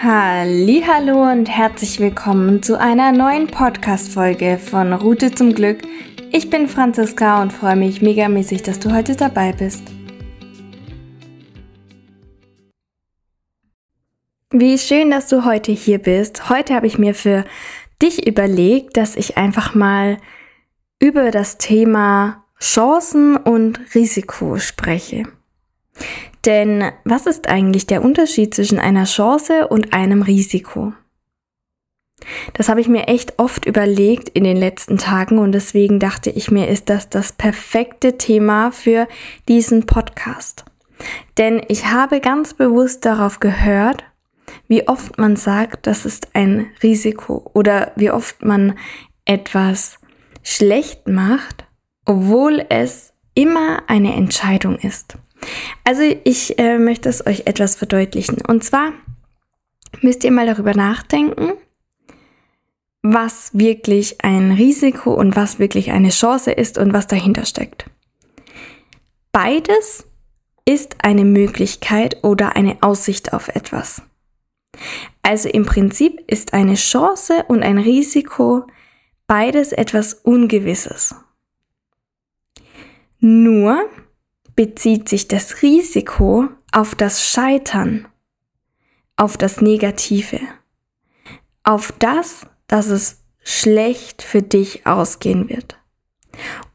Hallo und herzlich willkommen zu einer neuen Podcast Folge von Route zum Glück. Ich bin Franziska und freue mich megamäßig, dass du heute dabei bist. Wie schön, dass du heute hier bist. Heute habe ich mir für dich überlegt, dass ich einfach mal über das Thema Chancen und Risiko spreche. Denn was ist eigentlich der Unterschied zwischen einer Chance und einem Risiko? Das habe ich mir echt oft überlegt in den letzten Tagen und deswegen dachte ich mir, ist das das perfekte Thema für diesen Podcast. Denn ich habe ganz bewusst darauf gehört, wie oft man sagt, das ist ein Risiko oder wie oft man etwas schlecht macht, obwohl es immer eine Entscheidung ist. Also ich äh, möchte es euch etwas verdeutlichen. Und zwar müsst ihr mal darüber nachdenken, was wirklich ein Risiko und was wirklich eine Chance ist und was dahinter steckt. Beides ist eine Möglichkeit oder eine Aussicht auf etwas. Also im Prinzip ist eine Chance und ein Risiko beides etwas Ungewisses. Nur bezieht sich das Risiko auf das Scheitern, auf das Negative, auf das, dass es schlecht für dich ausgehen wird.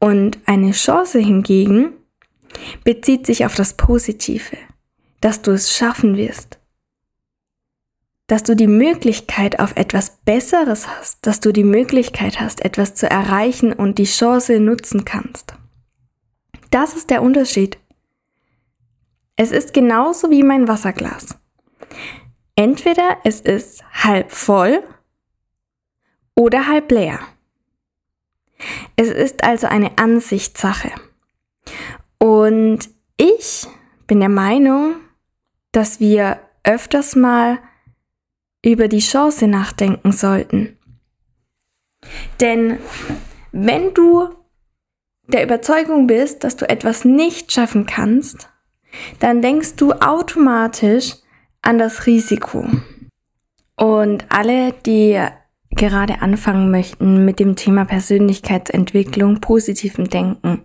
Und eine Chance hingegen bezieht sich auf das Positive, dass du es schaffen wirst, dass du die Möglichkeit auf etwas Besseres hast, dass du die Möglichkeit hast, etwas zu erreichen und die Chance nutzen kannst. Das ist der Unterschied. Es ist genauso wie mein Wasserglas. Entweder es ist halb voll oder halb leer. Es ist also eine Ansichtssache. Und ich bin der Meinung, dass wir öfters mal über die Chance nachdenken sollten. Denn wenn du der Überzeugung bist, dass du etwas nicht schaffen kannst, dann denkst du automatisch an das Risiko. Und alle, die gerade anfangen möchten mit dem Thema Persönlichkeitsentwicklung, positivem Denken,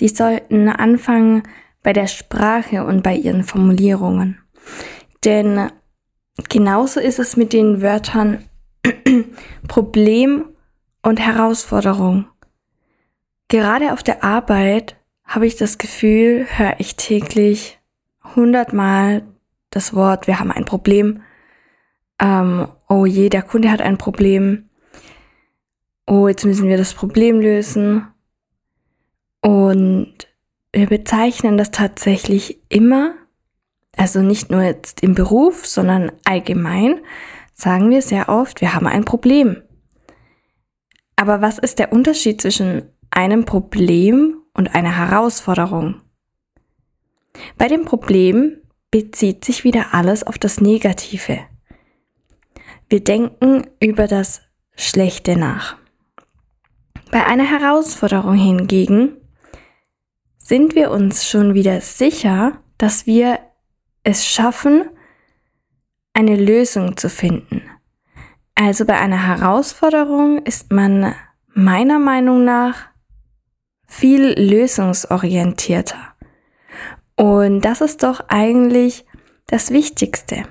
die sollten anfangen bei der Sprache und bei ihren Formulierungen. Denn genauso ist es mit den Wörtern Problem und Herausforderung. Gerade auf der Arbeit habe ich das Gefühl, höre ich täglich hundertmal das Wort, wir haben ein Problem. Ähm, oh je, der Kunde hat ein Problem. Oh, jetzt müssen wir das Problem lösen. Und wir bezeichnen das tatsächlich immer, also nicht nur jetzt im Beruf, sondern allgemein, sagen wir sehr oft, wir haben ein Problem. Aber was ist der Unterschied zwischen einem Problem und einer Herausforderung. Bei dem Problem bezieht sich wieder alles auf das Negative. Wir denken über das Schlechte nach. Bei einer Herausforderung hingegen sind wir uns schon wieder sicher, dass wir es schaffen, eine Lösung zu finden. Also bei einer Herausforderung ist man meiner Meinung nach viel lösungsorientierter. Und das ist doch eigentlich das Wichtigste.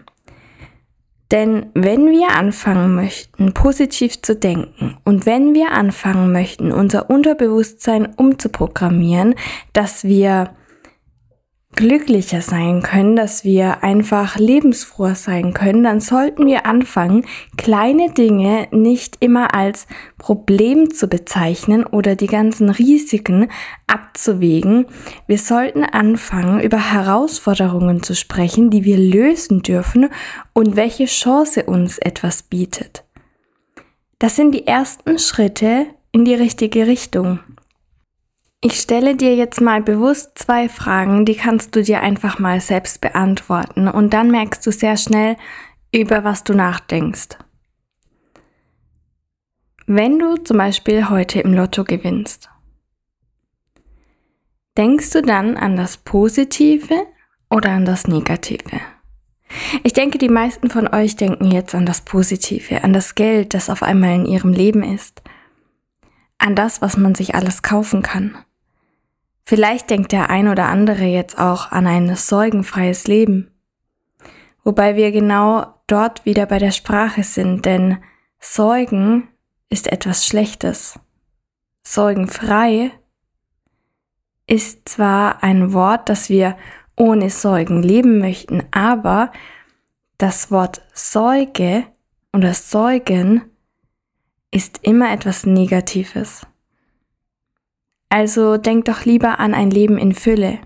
Denn wenn wir anfangen möchten, positiv zu denken und wenn wir anfangen möchten, unser Unterbewusstsein umzuprogrammieren, dass wir glücklicher sein können, dass wir einfach lebensfroher sein können, dann sollten wir anfangen, kleine Dinge nicht immer als Problem zu bezeichnen oder die ganzen Risiken abzuwägen. Wir sollten anfangen, über Herausforderungen zu sprechen, die wir lösen dürfen und welche Chance uns etwas bietet. Das sind die ersten Schritte in die richtige Richtung. Ich stelle dir jetzt mal bewusst zwei Fragen, die kannst du dir einfach mal selbst beantworten und dann merkst du sehr schnell, über was du nachdenkst. Wenn du zum Beispiel heute im Lotto gewinnst, denkst du dann an das Positive oder an das Negative? Ich denke, die meisten von euch denken jetzt an das Positive, an das Geld, das auf einmal in ihrem Leben ist, an das, was man sich alles kaufen kann. Vielleicht denkt der ein oder andere jetzt auch an ein sorgenfreies Leben, wobei wir genau dort wieder bei der Sprache sind, denn Sorgen ist etwas Schlechtes. Sorgenfrei ist zwar ein Wort, das wir ohne Sorgen leben möchten, aber das Wort Säuge oder Säugen ist immer etwas Negatives. Also denk doch lieber an ein Leben in Fülle.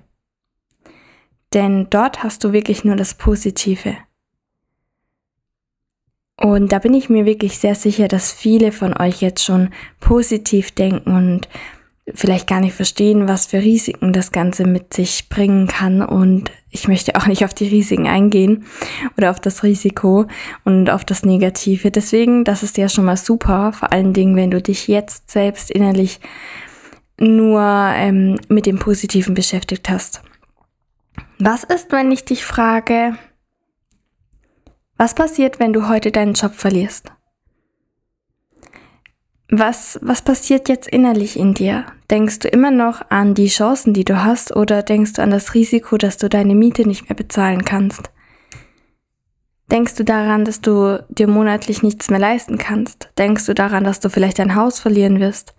Denn dort hast du wirklich nur das Positive. Und da bin ich mir wirklich sehr sicher, dass viele von euch jetzt schon positiv denken und vielleicht gar nicht verstehen, was für Risiken das Ganze mit sich bringen kann. Und ich möchte auch nicht auf die Risiken eingehen oder auf das Risiko und auf das Negative. Deswegen, das ist ja schon mal super, vor allen Dingen, wenn du dich jetzt selbst innerlich nur ähm, mit dem Positiven beschäftigt hast. Was ist, wenn ich dich frage, was passiert, wenn du heute deinen Job verlierst? Was, was passiert jetzt innerlich in dir? Denkst du immer noch an die Chancen, die du hast, oder denkst du an das Risiko, dass du deine Miete nicht mehr bezahlen kannst? Denkst du daran, dass du dir monatlich nichts mehr leisten kannst? Denkst du daran, dass du vielleicht dein Haus verlieren wirst?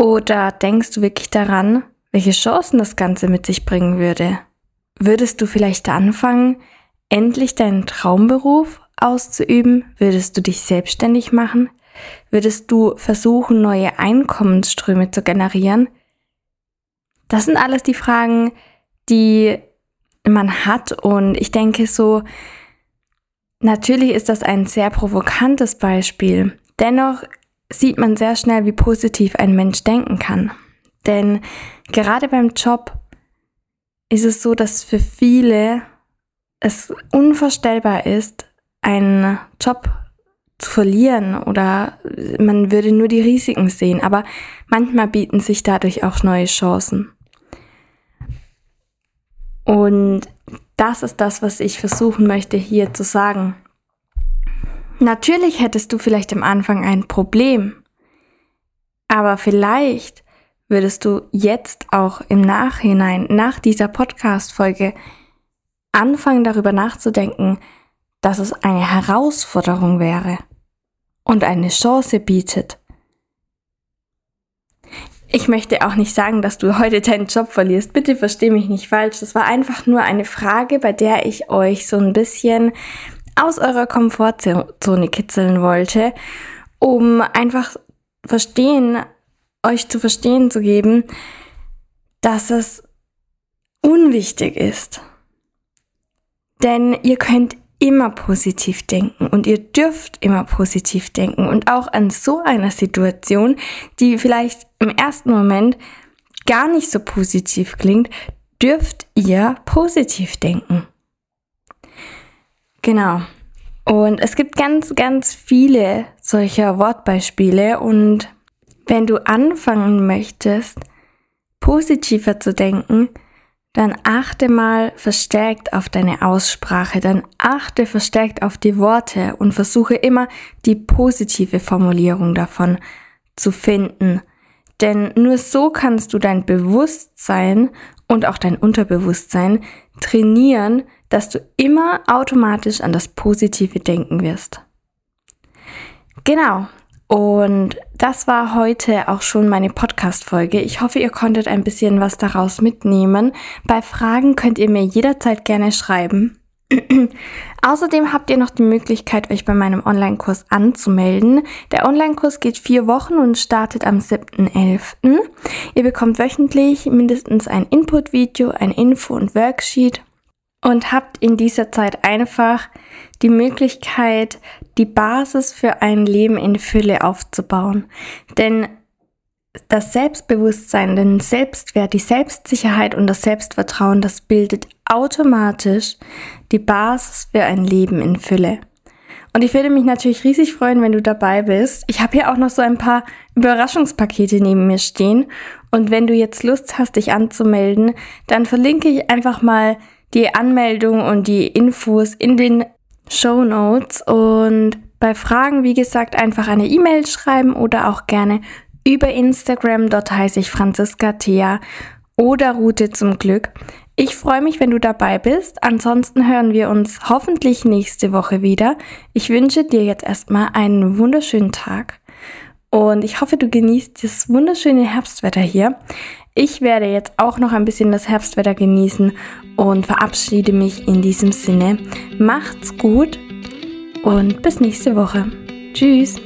Oder denkst du wirklich daran, welche Chancen das Ganze mit sich bringen würde? Würdest du vielleicht anfangen, endlich deinen Traumberuf auszuüben? Würdest du dich selbstständig machen? Würdest du versuchen, neue Einkommensströme zu generieren? Das sind alles die Fragen, die man hat und ich denke so, natürlich ist das ein sehr provokantes Beispiel. Dennoch sieht man sehr schnell, wie positiv ein Mensch denken kann. Denn gerade beim Job ist es so, dass für viele es unvorstellbar ist, einen Job zu verlieren oder man würde nur die Risiken sehen, aber manchmal bieten sich dadurch auch neue Chancen. Und das ist das, was ich versuchen möchte hier zu sagen. Natürlich hättest du vielleicht am Anfang ein Problem, aber vielleicht würdest du jetzt auch im Nachhinein, nach dieser Podcast-Folge, anfangen darüber nachzudenken, dass es eine Herausforderung wäre und eine Chance bietet. Ich möchte auch nicht sagen, dass du heute deinen Job verlierst. Bitte versteh mich nicht falsch. Das war einfach nur eine Frage, bei der ich euch so ein bisschen aus eurer Komfortzone kitzeln wollte, um einfach verstehen, euch zu verstehen zu geben, dass es unwichtig ist. Denn ihr könnt immer positiv denken und ihr dürft immer positiv denken und auch an so einer Situation, die vielleicht im ersten Moment gar nicht so positiv klingt, dürft ihr positiv denken. Genau. Und es gibt ganz, ganz viele solcher Wortbeispiele und wenn du anfangen möchtest, positiver zu denken, dann achte mal verstärkt auf deine Aussprache, dann achte verstärkt auf die Worte und versuche immer die positive Formulierung davon zu finden. Denn nur so kannst du dein Bewusstsein und auch dein Unterbewusstsein trainieren, dass du immer automatisch an das Positive denken wirst. Genau, und das war heute auch schon meine Podcast-Folge. Ich hoffe, ihr konntet ein bisschen was daraus mitnehmen. Bei Fragen könnt ihr mir jederzeit gerne schreiben. Außerdem habt ihr noch die Möglichkeit, euch bei meinem Online-Kurs anzumelden. Der Online-Kurs geht vier Wochen und startet am 7.11. Ihr bekommt wöchentlich mindestens ein Input-Video, ein Info- und Worksheet und habt in dieser Zeit einfach die Möglichkeit, die Basis für ein Leben in Fülle aufzubauen. Denn das Selbstbewusstsein, den Selbstwert, die Selbstsicherheit und das Selbstvertrauen, das bildet automatisch die Basis für ein Leben in Fülle. Und ich würde mich natürlich riesig freuen, wenn du dabei bist. Ich habe hier auch noch so ein paar Überraschungspakete neben mir stehen. Und wenn du jetzt Lust hast, dich anzumelden, dann verlinke ich einfach mal die Anmeldung und die Infos in den Show Notes. Und bei Fragen, wie gesagt, einfach eine E-Mail schreiben oder auch gerne über Instagram. Dort heiße ich Franziska Thea oder Route zum Glück. Ich freue mich, wenn du dabei bist. Ansonsten hören wir uns hoffentlich nächste Woche wieder. Ich wünsche dir jetzt erstmal einen wunderschönen Tag und ich hoffe, du genießt das wunderschöne Herbstwetter hier. Ich werde jetzt auch noch ein bisschen das Herbstwetter genießen und verabschiede mich in diesem Sinne. Macht's gut und bis nächste Woche. Tschüss.